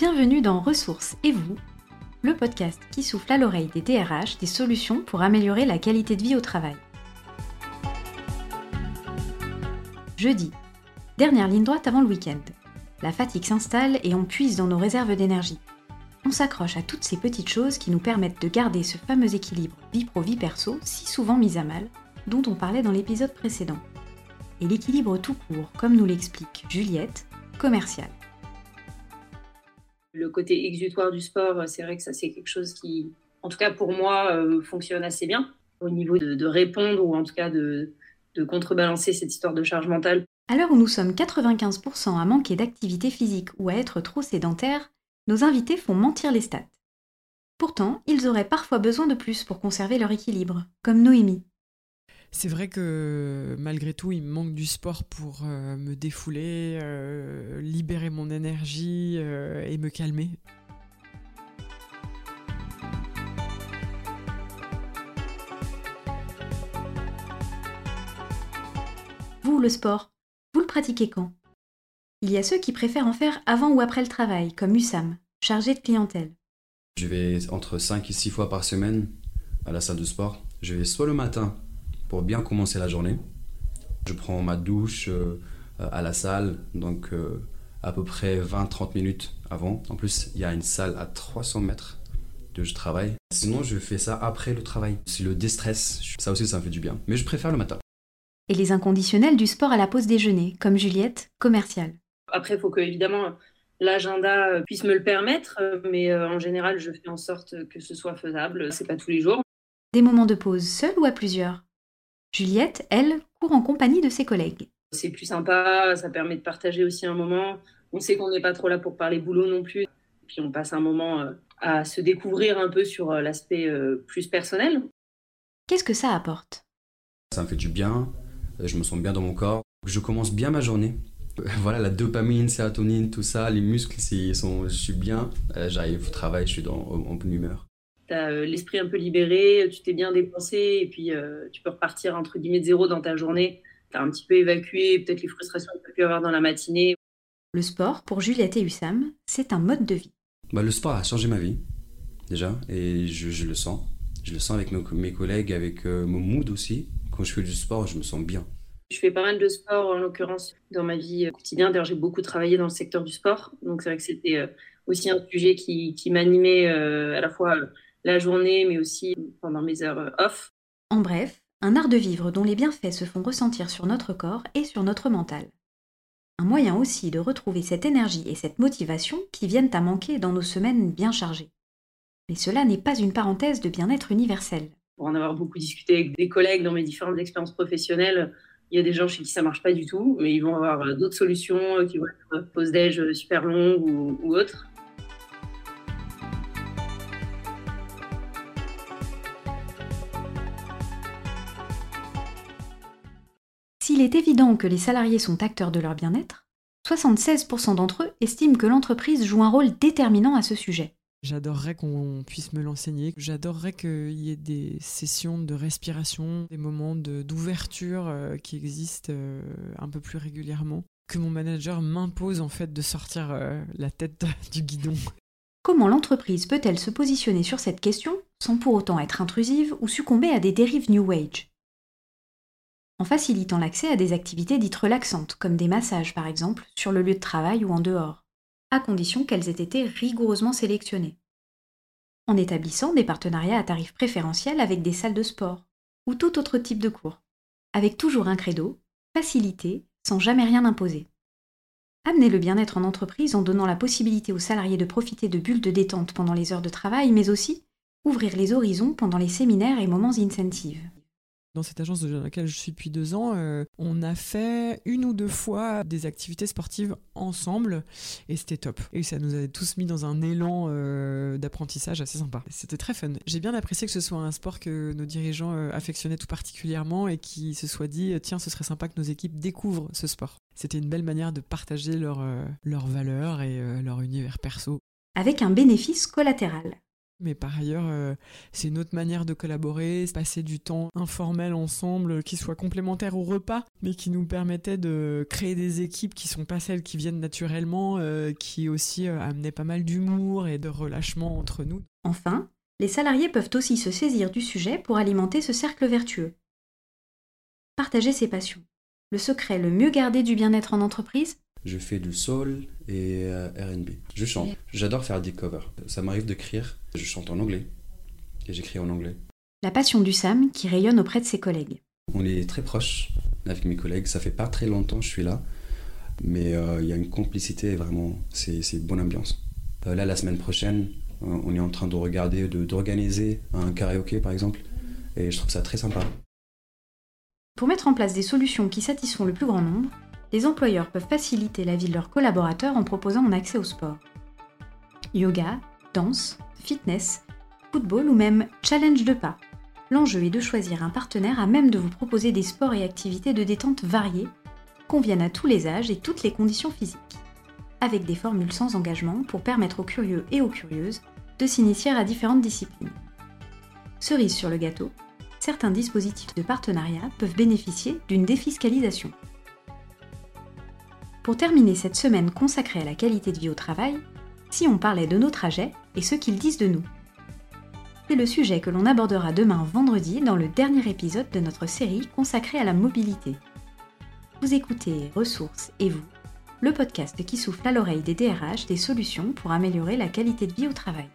Bienvenue dans Ressources et vous, le podcast qui souffle à l'oreille des DRH des solutions pour améliorer la qualité de vie au travail. Jeudi, dernière ligne droite avant le week-end. La fatigue s'installe et on puise dans nos réserves d'énergie. On s'accroche à toutes ces petites choses qui nous permettent de garder ce fameux équilibre vie pro-vie perso si souvent mis à mal, dont on parlait dans l'épisode précédent. Et l'équilibre tout court, comme nous l'explique Juliette, commerciale. Le côté exutoire du sport, c'est vrai que ça c'est quelque chose qui, en tout cas pour moi, euh, fonctionne assez bien au niveau de, répondre ou en tout cas de, de contrebalancer cette histoire de charge mentale. À l'heure où nous sommes 95% à manquer d'activité physique ou à être trop sédentaires, nos invités font mentir les stats. Pourtant, ils auraient parfois besoin de plus pour conserver leur équilibre, comme Noémie. C'est vrai que malgré tout, il me manque du sport pour euh, me défouler, euh, libérer mon énergie euh, et me calmer. Vous, le sport, vous le pratiquez quand? Il y a ceux qui préfèrent en faire avant ou après le travail, comme Usam, chargé de clientèle. Je vais entre 5 et 6 fois par semaine à la salle de sport. Je vais soit le matin pour bien commencer la journée. Je prends ma douche euh, à la salle, donc euh, à peu près 20-30 minutes avant. En plus, il y a une salle à 300 mètres de je travaille. Sinon, je fais ça après le travail. C'est le déstress. Ça aussi, ça me fait du bien. Mais je préfère le matin. Et les inconditionnels du sport à la pause déjeuner, comme Juliette, commerciale. Après, il faut que, évidemment, l'agenda puisse me le permettre, mais euh, en général, je fais en sorte que ce soit faisable. C'est pas tous les jours. Des moments de pause seuls ou à plusieurs? Juliette, elle, court en compagnie de ses collègues. C'est plus sympa, ça permet de partager aussi un moment. On sait qu'on n'est pas trop là pour parler boulot non plus. Puis on passe un moment euh, à se découvrir un peu sur euh, l'aspect euh, plus personnel. Qu'est-ce que ça apporte? Ça me fait du bien, je me sens bien dans mon corps. Je commence bien ma journée. Voilà, la dopamine, sérotonine, tout ça, les muscles, sont, je suis bien. J'arrive au travail, je suis dans, en bonne humeur tu as euh, l'esprit un peu libéré, tu t'es bien dépensé et puis euh, tu peux repartir entre guillemets de zéro dans ta journée. Tu as un petit peu évacué peut-être les frustrations que tu as pu avoir dans la matinée. Le sport, pour Juliette et Hussam, c'est un mode de vie. Bah, le sport a changé ma vie, déjà, et je, le sens. Je le sens avec mes, collègues, avec euh, mon mood aussi. Quand je fais du sport, je me sens bien. Je fais pas mal de sport, en l'occurrence, dans ma vie quotidienne. D'ailleurs, j'ai beaucoup travaillé dans le secteur du sport. Donc, c'est vrai que c'était aussi un sujet qui, qui m'animait à la fois la journée, mais aussi pendant mes heures euh, off. En bref, un art de vivre dont les bienfaits se font ressentir sur notre corps et sur notre mental. Un moyen aussi de retrouver cette énergie et cette motivation qui viennent à manquer dans nos semaines bien chargées. Mais cela n'est pas une parenthèse de bien-être universel. Pour en avoir beaucoup discuté avec des collègues dans mes différentes expériences professionnelles, il y a des gens chez qui ça marche pas du tout, mais ils vont avoir euh, d'autres solutions euh, qui vont être pause déj super longue ou, ou autres. S'il est évident que les salariés sont acteurs de leur bien-être, 76% d'entre eux estiment que l'entreprise joue un rôle déterminant à ce sujet. J'adorerais qu'on puisse me l'enseigner. J'adorerais qu'il y ait des sessions de respiration, des moments d'ouverture euh, qui existent euh, un peu plus régulièrement. Que mon manager m'impose en fait de sortir euh, la tête du guidon. Comment l'entreprise peut-elle se positionner sur cette question sans pour autant être intrusive ou succomber à des dérives New Age? En facilitant l'accès à des activités dites relaxantes, comme des massages par exemple, sur le lieu de travail ou en dehors, à condition qu'elles aient été rigoureusement sélectionnées. En établissant des partenariats à tarifs préférentiels avec des salles de sport, ou tout autre type de cours, avec toujours un credo, faciliter, sans jamais rien imposer. Amener le bien-être en entreprise en donnant la possibilité aux salariés de profiter de bulles de détente pendant les heures de travail, mais aussi ouvrir les horizons pendant les séminaires et moments incentives. Dans cette agence dans laquelle je suis depuis deux ans, euh, on a fait une ou deux fois des activités sportives ensemble et c'était top. Et ça nous a tous mis dans un élan euh, d'apprentissage assez sympa. C'était très fun. J'ai bien apprécié que ce soit un sport que nos dirigeants euh, affectionnaient tout particulièrement et qui se soient dit tiens, ce serait sympa que nos équipes découvrent ce sport. C'était une belle manière de partager leurs valeurs et leur univers perso. Avec un bénéfice collatéral. Mais par ailleurs, euh, c'est une autre manière de collaborer, passer du temps informel ensemble, qui soit complémentaire au repas, mais qui nous permettait de créer des équipes qui sont pas celles qui viennent naturellement, euh, qui aussi euh, amenaient pas mal d'humour et de relâchement entre nous. Enfin, les salariés peuvent aussi se saisir du sujet pour alimenter ce cercle vertueux. Partager ses passions. Le secret le mieux gardé du bien-être en entreprise Je fais du soul et euh, RB. Je chante. J'adore faire des covers. Ça m'arrive d'écrire. Je chante en anglais. Et j'écris en anglais. La passion du Sam qui rayonne auprès de ses collègues. On est très proches avec mes collègues. Ça fait pas très longtemps que je suis là. Mais euh, il y a une complicité, vraiment, c'est une bonne ambiance. Euh, là, la semaine prochaine, on est en train de regarder, d'organiser un karaoké par exemple. Et je trouve ça très sympa. Pour mettre en place des solutions qui satisfont le plus grand nombre, les employeurs peuvent faciliter la vie de leurs collaborateurs en proposant un accès au sport. Yoga, danse, fitness, football ou même challenge de pas. L'enjeu est de choisir un partenaire à même de vous proposer des sports et activités de détente variés, conviennent à tous les âges et toutes les conditions physiques, avec des formules sans engagement pour permettre aux curieux et aux curieuses de s'initier à différentes disciplines. Cerise sur le gâteau, certains dispositifs de partenariat peuvent bénéficier d'une défiscalisation. Pour terminer cette semaine consacrée à la qualité de vie au travail, si on parlait de nos trajets et ce qu'ils disent de nous. C'est le sujet que l'on abordera demain vendredi dans le dernier épisode de notre série consacrée à la mobilité. Vous écoutez Ressources et vous, le podcast qui souffle à l'oreille des DRH des solutions pour améliorer la qualité de vie au travail.